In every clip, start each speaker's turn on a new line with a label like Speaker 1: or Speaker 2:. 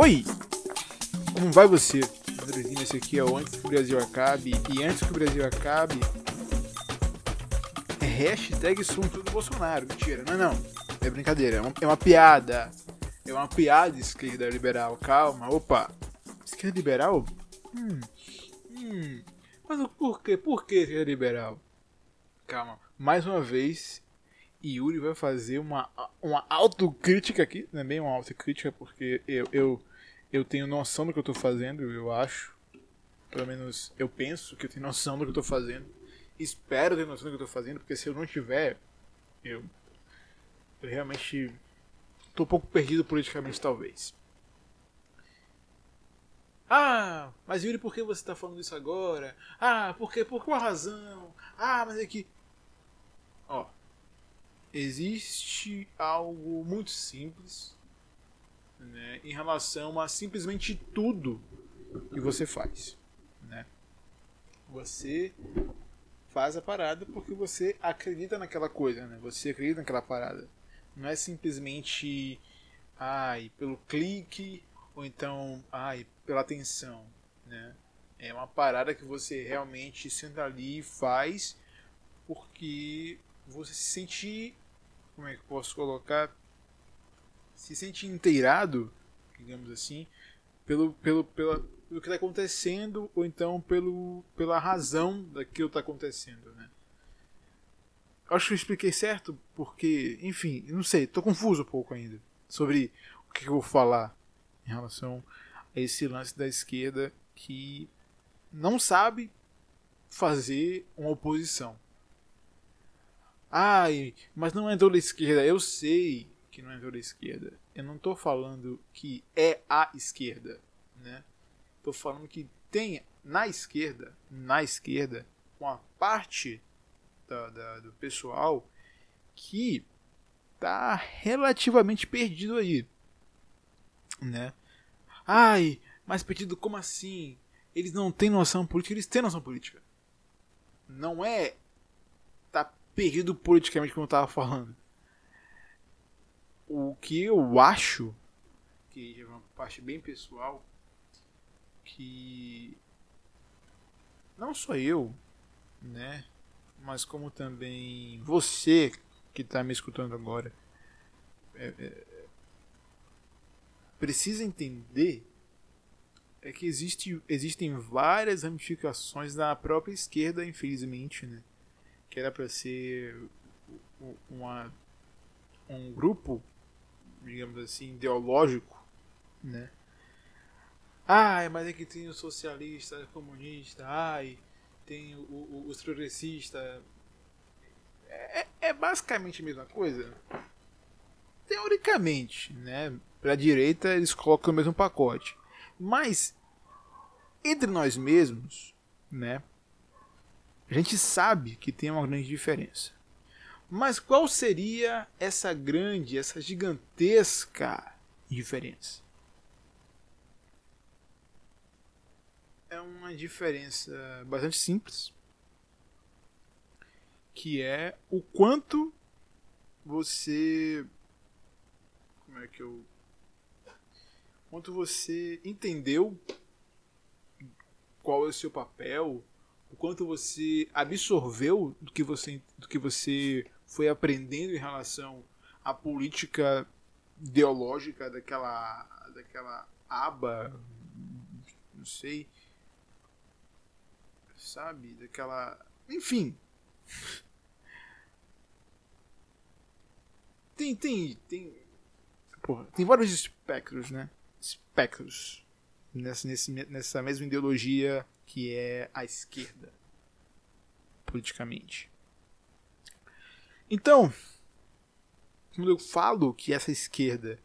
Speaker 1: Oi! Como vai você? Andrezinho, esse aqui é o Antes que o Brasil acabe. E antes que o Brasil acabe, é hashtag assunto do Bolsonaro. Mentira, não, não. É brincadeira, é uma, é uma piada. É uma piada esquerda liberal. Calma, opa. Esquerda liberal? Hum. Hum. Mas por quê? Por que esquerda liberal? Calma. Mais uma vez, Yuri vai fazer uma, uma autocrítica aqui. Também é uma autocrítica, porque eu, eu, eu tenho noção do que eu tô fazendo, eu acho. Pelo menos eu penso que eu tenho noção do que eu tô fazendo. Espero ter noção do que eu tô fazendo, porque se eu não tiver, eu, eu realmente tô um pouco perdido politicamente, talvez. Ah, mas Yuri, por que você está falando isso agora? Ah, por quê? Por qual razão? Ah, mas é que. Ó. Existe algo muito simples né, em relação a simplesmente tudo que você faz. Né? Você faz a parada porque você acredita naquela coisa, né? Você acredita naquela parada. Não é simplesmente ai, pelo clique ou então ai, pela atenção, né? É uma parada que você realmente senta ali e faz porque você se sente como é que posso colocar se sente inteirado, digamos assim, pelo pelo pela, pelo que está acontecendo ou então pelo pela razão daquilo que está acontecendo, né? Acho que eu expliquei certo porque, enfim, não sei, estou confuso um pouco ainda sobre o que eu vou falar em relação a esse lance da esquerda que não sabe fazer uma oposição. Ai, mas não entrou da esquerda. Eu sei que não entrou da esquerda. Eu não estou falando que é a esquerda, né? Estou falando que tem na esquerda, na esquerda, uma parte da, da, do pessoal que tá relativamente perdido aí, né? Ai, mas perdido como assim? Eles não têm noção política, eles têm noção política. Não é tá perdido politicamente como eu tava falando. O que eu acho que é uma parte bem pessoal que não só eu, né, mas como também você que está me escutando agora é, é, precisa entender é que existe, existem várias ramificações da própria esquerda, infelizmente, né? Que era para ser uma, um grupo, digamos assim, ideológico, né? Ai, mas é que tem o socialista, o comunista, ai, tem o, o, os progressistas. É, é basicamente a mesma coisa. Teoricamente, né? Pra direita eles colocam o mesmo pacote. Mas entre nós mesmos, né? A gente sabe que tem uma grande diferença. Mas qual seria essa grande, essa gigantesca diferença? É uma diferença bastante simples, que é o quanto você como é que eu quanto você entendeu qual é o seu papel, o quanto você absorveu do que você, do que você foi aprendendo em relação à política ideológica daquela, daquela aba, não sei, sabe, daquela, enfim. Tem, tem, tem, porra, tem vários espectros, né? Espectros nessa, nessa mesma ideologia que é a esquerda, politicamente. Então, quando eu falo que essa esquerda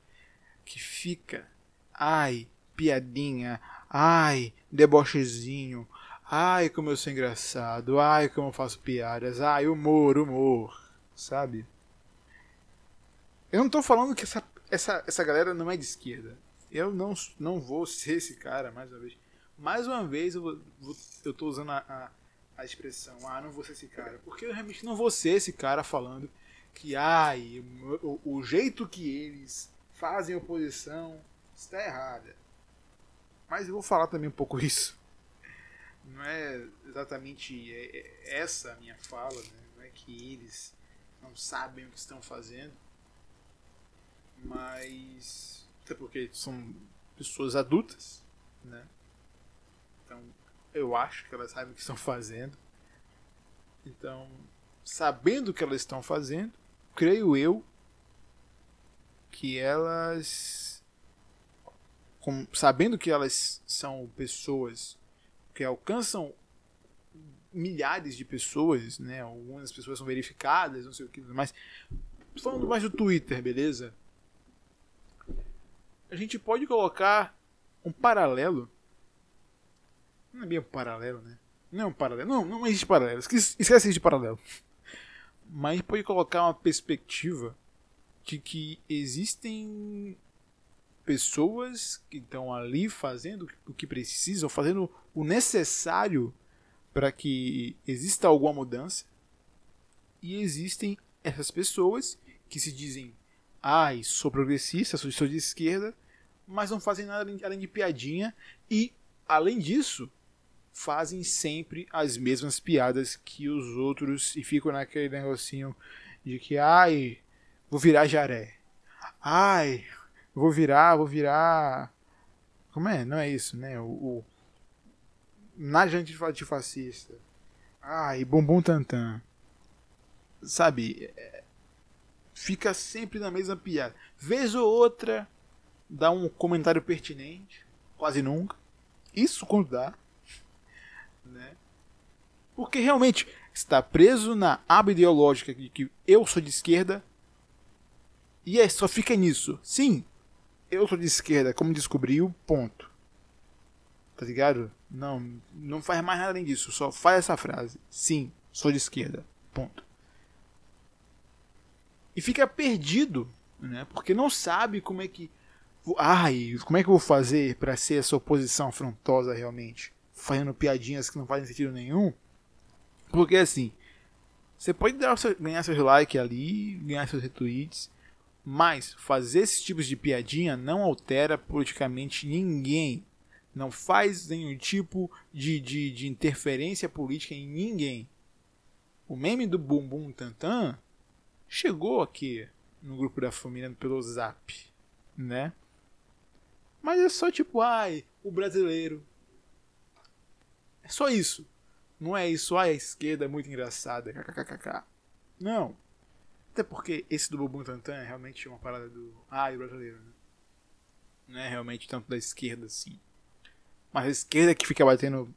Speaker 1: que fica, ai, piadinha, ai, debochezinho, ai, como eu sou engraçado, ai, como eu faço piadas, ai, humor, humor, sabe? Eu não tô falando que essa, essa, essa galera não é de esquerda. Eu não, não vou ser esse cara, mais uma vez. Mais uma vez eu, vou, eu tô usando a, a, a, expressão, ah, não vou ser esse cara. Porque eu realmente não vou ser esse cara falando que, ai, o, o jeito que eles fazem oposição está errada. Mas eu vou falar também um pouco isso. Não é exatamente é, é essa a minha fala, né? não é que eles não sabem o que estão fazendo, mas até porque são pessoas adultas, né? Então eu acho que elas sabem o que estão fazendo. Então, sabendo o que elas estão fazendo, creio eu que elas com, sabendo que elas são pessoas que alcançam milhares de pessoas, né? Algumas pessoas são verificadas, não sei o que, mas falando mais do Twitter, beleza? A gente pode colocar um paralelo. Não é um paralelo, né? Não é um paralelo. Não, não existe paralelo. Esquece, de paralelo. Mas pode colocar uma perspectiva de que existem pessoas que estão ali fazendo o que precisam, fazendo o necessário para que exista alguma mudança. E existem essas pessoas que se dizem: ai, sou progressista, sou de esquerda, mas não fazem nada além de piadinha. E, além disso, fazem sempre as mesmas piadas que os outros e ficam naquele negocinho de que, ai, vou virar jaré. Ai, vou virar, vou virar. Como é? Não é isso, né? O, o... Nada antifascista. Ai, bumbum tantã. Sabe? É... Fica sempre na mesma piada. Vez ou outra, dá um comentário pertinente. Quase nunca. Isso quando dá. Porque realmente está preso na aba ideológica de que eu sou de esquerda. E é, só fica nisso. Sim, eu sou de esquerda, como descobriu, ponto. Tá ligado? Não, não faz mais nada além disso. Só faz essa frase. Sim, sou de esquerda. Ponto. E fica perdido, né? Porque não sabe como é que. Ai, como é que eu vou fazer para ser essa oposição afrontosa realmente? Fazendo piadinhas que não fazem sentido nenhum. Porque assim, você pode dar, ganhar seus likes ali, ganhar seus retweets, mas fazer esses tipos de piadinha não altera politicamente ninguém. Não faz nenhum tipo de, de, de interferência política em ninguém. O meme do Bumbum Tantan chegou aqui no grupo da família pelo Zap, né? Mas é só tipo, ai, o brasileiro. É só isso. Não é isso, ai, a esquerda é muito engraçada, kkkk. Não. Até porque esse do Bumbum Tantan é realmente uma parada do. Ah, brasileiro, né? Não é realmente tanto da esquerda assim. Mas a esquerda que fica batendo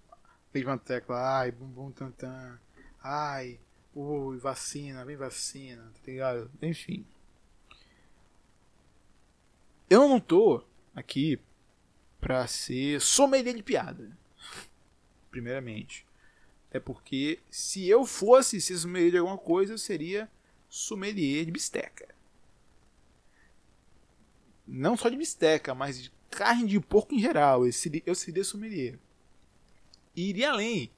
Speaker 1: mesma tecla, ai, Bumbum Tantan, ai, ui, vacina, vem vacina, tá ligado? Enfim. Eu não tô aqui pra ser sommelier de piada. Primeiramente. É porque se eu fosse ser sommelier de alguma coisa, eu seria sommelier de bisteca. Não só de bisteca, mas de carne de porco em geral. Eu seria, eu seria sommelier. E iria além.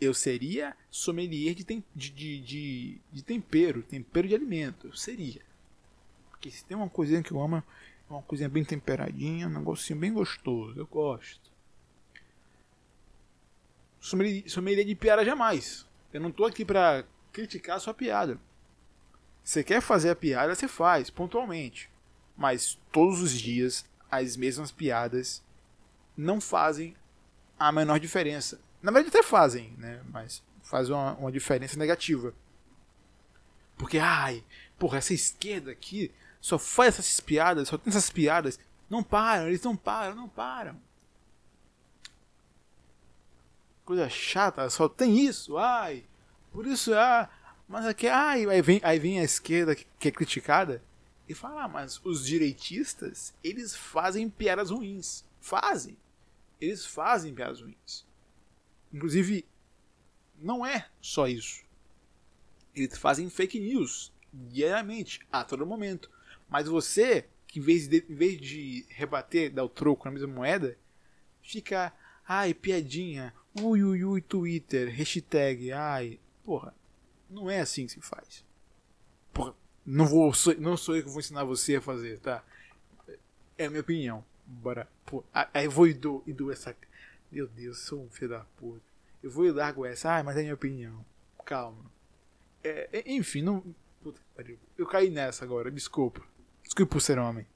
Speaker 1: Eu seria sommelier de, tem, de, de, de, de, tempero, tempero de alimento. Eu seria. Porque se tem uma coisinha que eu amo, é uma coisinha bem temperadinha, um negocinho bem gostoso. Eu gosto. Sommelier de piada jamais. Eu não tô aqui pra criticar a sua piada. Você quer fazer a piada, você faz, pontualmente. Mas todos os dias as mesmas piadas não fazem a menor diferença. Na verdade até fazem, né? Mas faz uma, uma diferença negativa. Porque, ai, porra, essa esquerda aqui só faz essas piadas, só tem essas piadas. Não param, eles não param, não param. Coisa chata, só tem isso, ai. Por isso, ah, mas aqui, ah, aí vem, aí vem a esquerda que, que é criticada e fala, ah, mas os direitistas, eles fazem piadas ruins. Fazem. Eles fazem piadas ruins. Inclusive, não é só isso. Eles fazem fake news diariamente, a todo momento. Mas você, que em vez de, em vez de rebater, dar o troco na mesma moeda, fica, ai, piadinha, ui, ui, ui, Twitter, hashtag, ai, porra. Não é assim que se faz. Porra, não, vou, não sou eu que vou ensinar você a fazer, tá? É a minha opinião. Bora. Pô, aí eu vou e dou, e dou essa. Meu Deus, sou um filho da puta. Eu vou e largo essa. Ah, mas é a minha opinião. Calma. É, enfim, não. Puta que pariu. Eu caí nessa agora, desculpa. Desculpa por ser homem.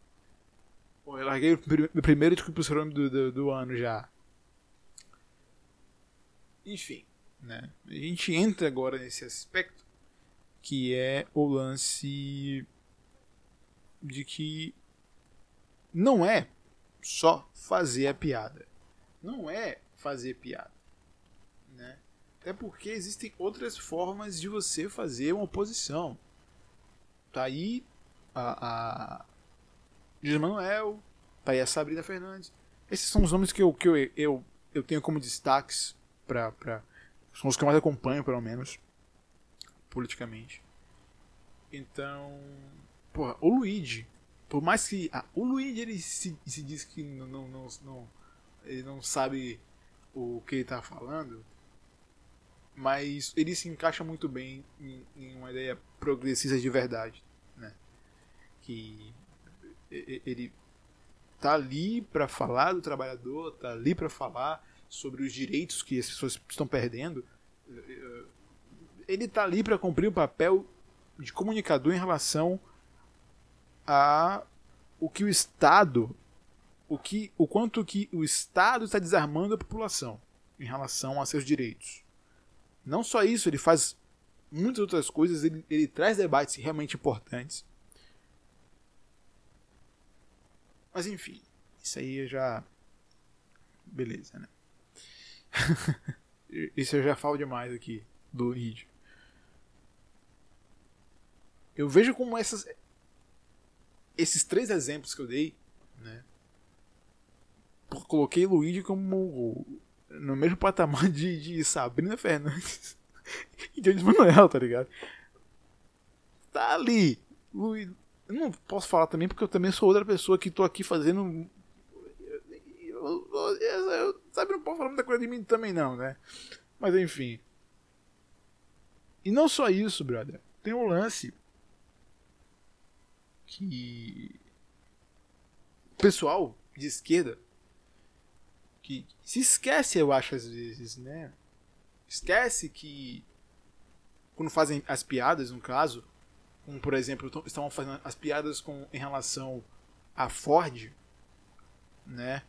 Speaker 1: Pô, eu larguei o primeiro desculpa por ser homem do, do, do ano já. Enfim, né? A gente entra agora nesse aspecto que é o lance de que não é só fazer a piada. Não é fazer piada. Né? Até porque existem outras formas de você fazer uma oposição. Tá aí a, a Manuel, tá aí a Sabrina Fernandes. Esses são os nomes que eu, que eu, eu, eu tenho como destaques para pra... São os que eu mais acompanho, pelo menos. Politicamente. Então. Porra, o Luigi. Por mais que. Ah, o Luigi ele se, se diz que não, não, não, não, Ele não sabe o que ele tá falando. Mas ele se encaixa muito bem em, em uma ideia progressista de verdade. Né? Que ele tá ali para falar do trabalhador, tá ali para falar sobre os direitos que as pessoas estão perdendo. Ele tá ali para cumprir o papel de comunicador em relação a o que o Estado, o que, o quanto que o Estado está desarmando a população em relação a seus direitos. Não só isso, ele faz muitas outras coisas, ele, ele traz debates realmente importantes. Mas enfim, isso aí já. Beleza, né? isso eu já falo demais aqui do vídeo. Eu vejo como essas, esses três exemplos que eu dei, né? Coloquei Luigi como no mesmo patamar de, de Sabrina Fernandes e Jones Manuel, tá ligado? Tá ali. Luigi. Eu não posso falar também porque eu também sou outra pessoa que tô aqui fazendo. Eu, eu, eu, sabe, não posso falar muita coisa de mim também, não, né? Mas enfim. E não só isso, brother. Tem um lance que o pessoal de esquerda que se esquece, eu acho às vezes, né? Esquece que quando fazem as piadas, no caso, como por exemplo, estão fazendo as piadas com em relação a Ford, né?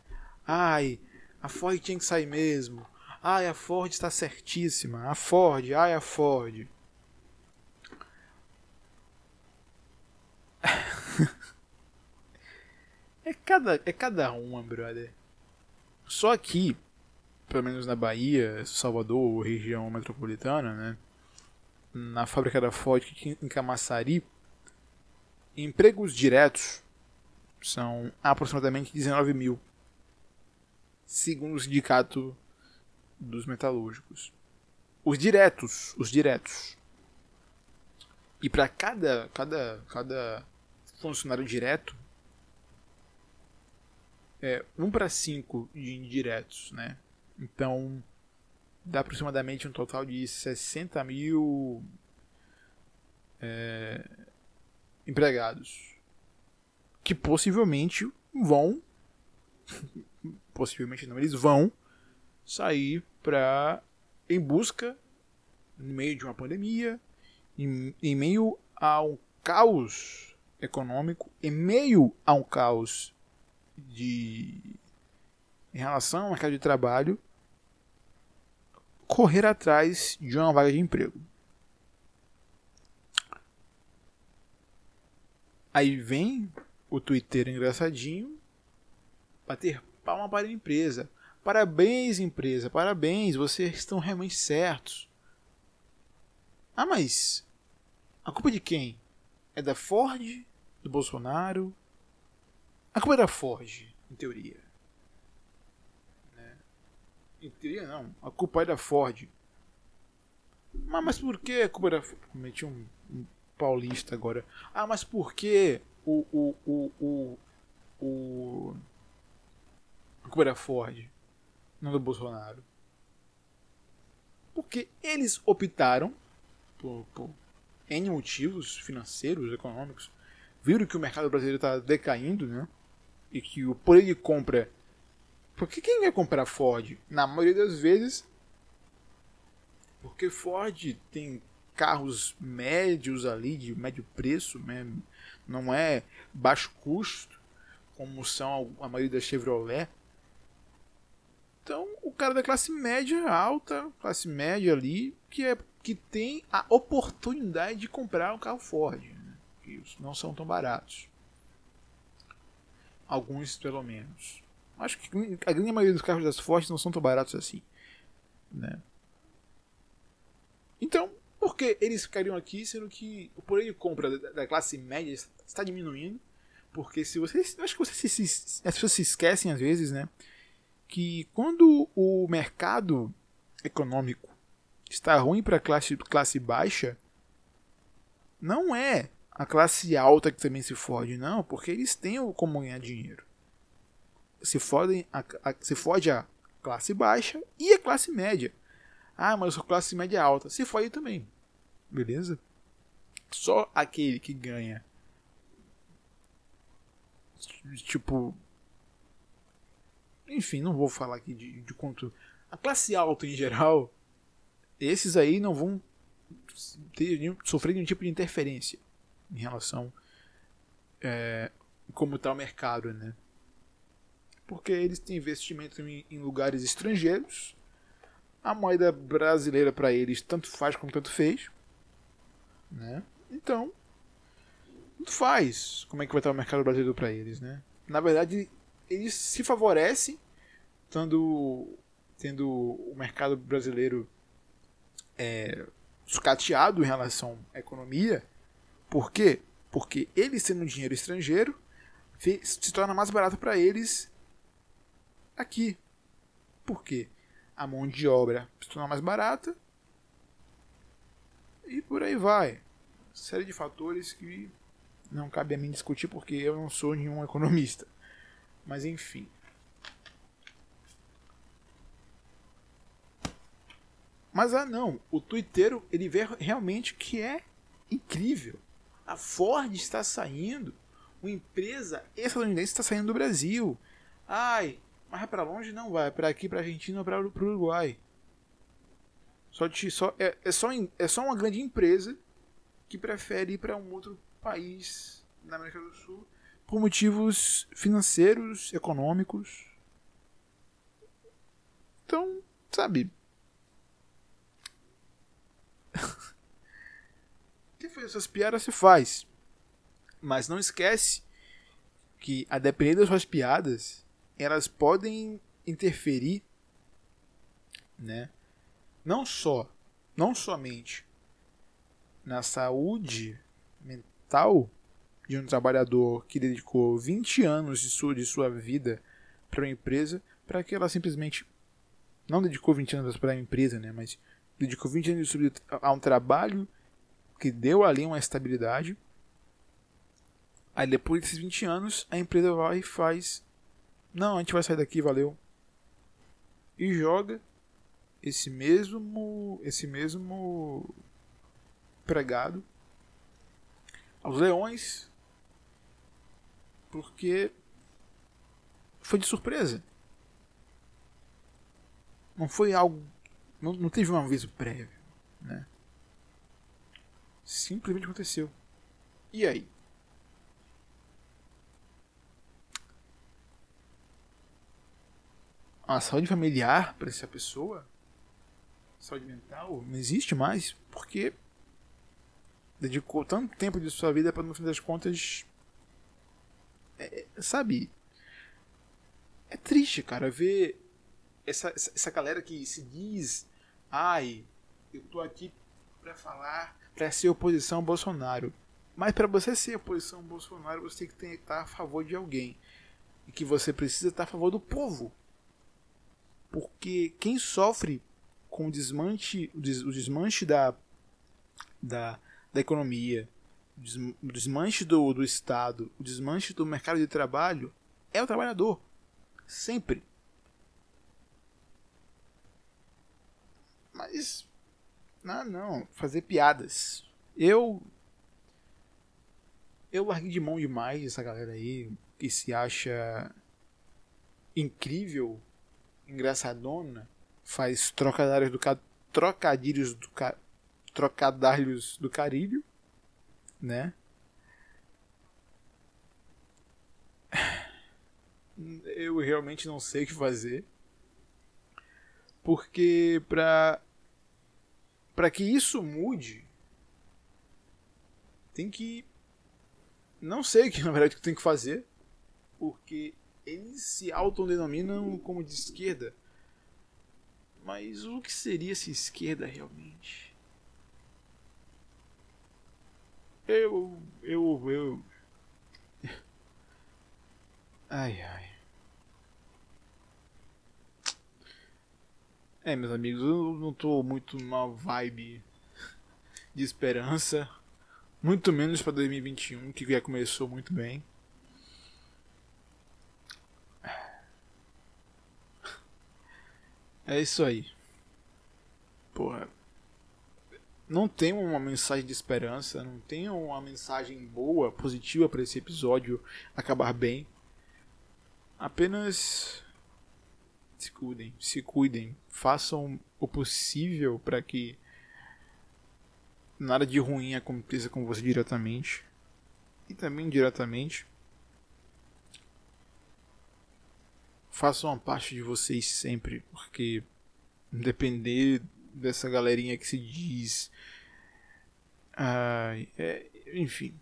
Speaker 1: Ai, a Ford tinha que sair mesmo. Ai, a Ford está certíssima. A Ford, ai, a Ford. é cada, é cada uma, brother. Só aqui, pelo menos na Bahia, Salvador, região metropolitana, né? Na fábrica da Ford em Camaçari, empregos diretos são aproximadamente 19 mil, segundo o sindicato dos metalúrgicos. Os diretos, os diretos. E para cada, cada, cada funcionário direto, é 1 para 5 de indiretos, né? Então, dá aproximadamente um total de 60 mil é, empregados que possivelmente vão possivelmente não, eles vão sair para em busca no meio de uma pandemia, em, em meio a um caos econômico, em meio a um caos de em relação ao mercado de trabalho, correr atrás de uma vaga de emprego. Aí vem o Twitter engraçadinho bater palma para a empresa. Parabéns, empresa, parabéns, vocês estão realmente certos. Ah, mas a culpa de quem? É da Ford? Do Bolsonaro? A culpa é da Ford, em teoria. Né? Em teoria não, a culpa é da Ford. Mas, mas por que a culpa é da Ford? Meti um, um paulista agora. Ah, mas por que o, o, o, o, o a Ford, não do Bolsonaro? Porque eles optaram por, por motivos financeiros, econômicos, viram que o mercado brasileiro está decaindo, né? e que o poder de compra. Porque quem vai comprar Ford? Na maioria das vezes. Porque Ford tem carros médios ali, de médio preço, né? não é baixo custo, como são a maioria da Chevrolet. Então, o cara da classe média alta, classe média ali, que é que tem a oportunidade de comprar um carro Ford, né? que não são tão baratos. Alguns, pelo menos. Acho que a grande maioria dos carros das Ford não são tão baratos assim, né? Então, por que eles ficariam aqui, sendo que o poder de compra da classe média está diminuindo? Porque se vocês. Acho que vocês se, as pessoas se esquecem às vezes, né? Que quando o mercado econômico está ruim para a classe, classe baixa, não é a classe alta que também se fode, não, porque eles têm como ganhar dinheiro. Se fodem a, a, se fode a classe baixa e a classe média. Ah, mas sou classe média alta. Se fode também. Beleza? Só aquele que ganha. Tipo. Enfim, não vou falar aqui de, de quanto. A classe alta em geral. Esses aí não vão ter, sofrer nenhum tipo de interferência em relação é, como está o mercado, né? Porque eles têm investimento em, em lugares estrangeiros a moeda brasileira para eles tanto faz como tanto fez. Né? Então, tanto faz como é que vai estar o mercado brasileiro para eles. Né? Na verdade, eles se favorecem tendo, tendo o mercado brasileiro é, sucateado em relação à economia. Por quê? Porque eles tendo dinheiro estrangeiro se torna mais barato para eles aqui. Por quê? a mão de obra se tornar mais barata e por aí vai. Série de fatores que não cabe a mim discutir porque eu não sou nenhum economista. Mas enfim. Mas ah não, o Twitter ele vê realmente que é incrível. A Ford está saindo, uma empresa estadunidense está saindo do Brasil. Ai, mas para longe não vai, para aqui, para Argentina para o Uruguai. Só, de, só, é, é, só, é só uma grande empresa que prefere ir para um outro país na América do Sul por motivos financeiros, econômicos. Então, sabe. Quem faz essas piadas se faz. Mas não esquece que, a depender das suas piadas, elas podem interferir, né? Não só, não somente na saúde mental de um trabalhador que dedicou 20 anos de sua, de sua vida para uma empresa, para que ela simplesmente não dedicou 20 anos para a empresa, né, mas dedicou 20 anos de sua vida a um trabalho que deu ali uma estabilidade. Aí depois desses 20 anos, a empresa vai e faz não, a gente vai sair daqui, valeu. E joga esse mesmo esse mesmo pregado aos leões porque foi de surpresa. Não foi algo não, não teve um aviso prévio, né? Simplesmente aconteceu. E aí? a saúde familiar para essa pessoa, saúde mental, não existe mais, porque dedicou tanto tempo de sua vida para no fim das contas é, sabe? É triste cara ver essa, essa galera que se diz ai eu tô aqui para falar para ser oposição ao Bolsonaro. Mas para você ser oposição ao Bolsonaro você tem que estar a favor de alguém. E que você precisa estar a favor do povo. Porque quem sofre com o desmanche, o desmanche da, da, da economia, o desmanche do, do Estado, o desmanche do mercado de trabalho é o trabalhador. Sempre. Mas. Não, não. Fazer piadas. Eu. Eu larguei de mão demais essa galera aí. que se acha incrível, engraçadona, faz trocadilhos do, ca... trocadilhos do ca... trocadilhos do carilho, né? Eu realmente não sei o que fazer. Porque para para que isso mude, tem que não sei o que na verdade que tem que fazer, porque eles se autodenominam como de esquerda. Mas o que seria essa esquerda realmente? Eu. Eu. Eu. Ai ai. É, meus amigos, eu não tô muito numa vibe de esperança. Muito menos para 2021, que já começou muito bem. É isso aí. Porra. Não tem uma mensagem de esperança, não tem uma mensagem boa, positiva para esse episódio acabar bem. Apenas se cuidem, se cuidem, façam o possível para que nada de ruim aconteça com você diretamente e também indiretamente. façam uma parte de vocês sempre, porque depender dessa galerinha que se diz. é, enfim.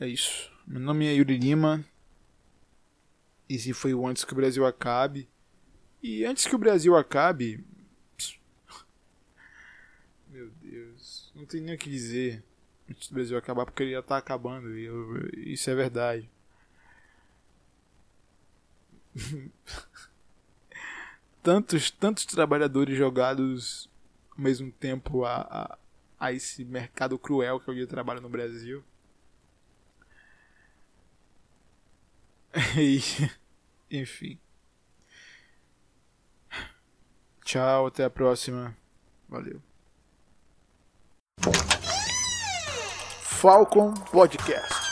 Speaker 1: É isso. Meu nome é Yuri Lima. Esse foi o Antes que o Brasil Acabe. E antes que o Brasil acabe. Meu Deus. Não tem nem o que dizer antes do Brasil acabar, porque ele já tá acabando. E eu, isso é verdade. tantos, tantos trabalhadores jogados ao mesmo tempo a, a, a esse mercado cruel que é o dia trabalho no Brasil. E, enfim. Tchau, até a próxima. Valeu. Falcon Podcast.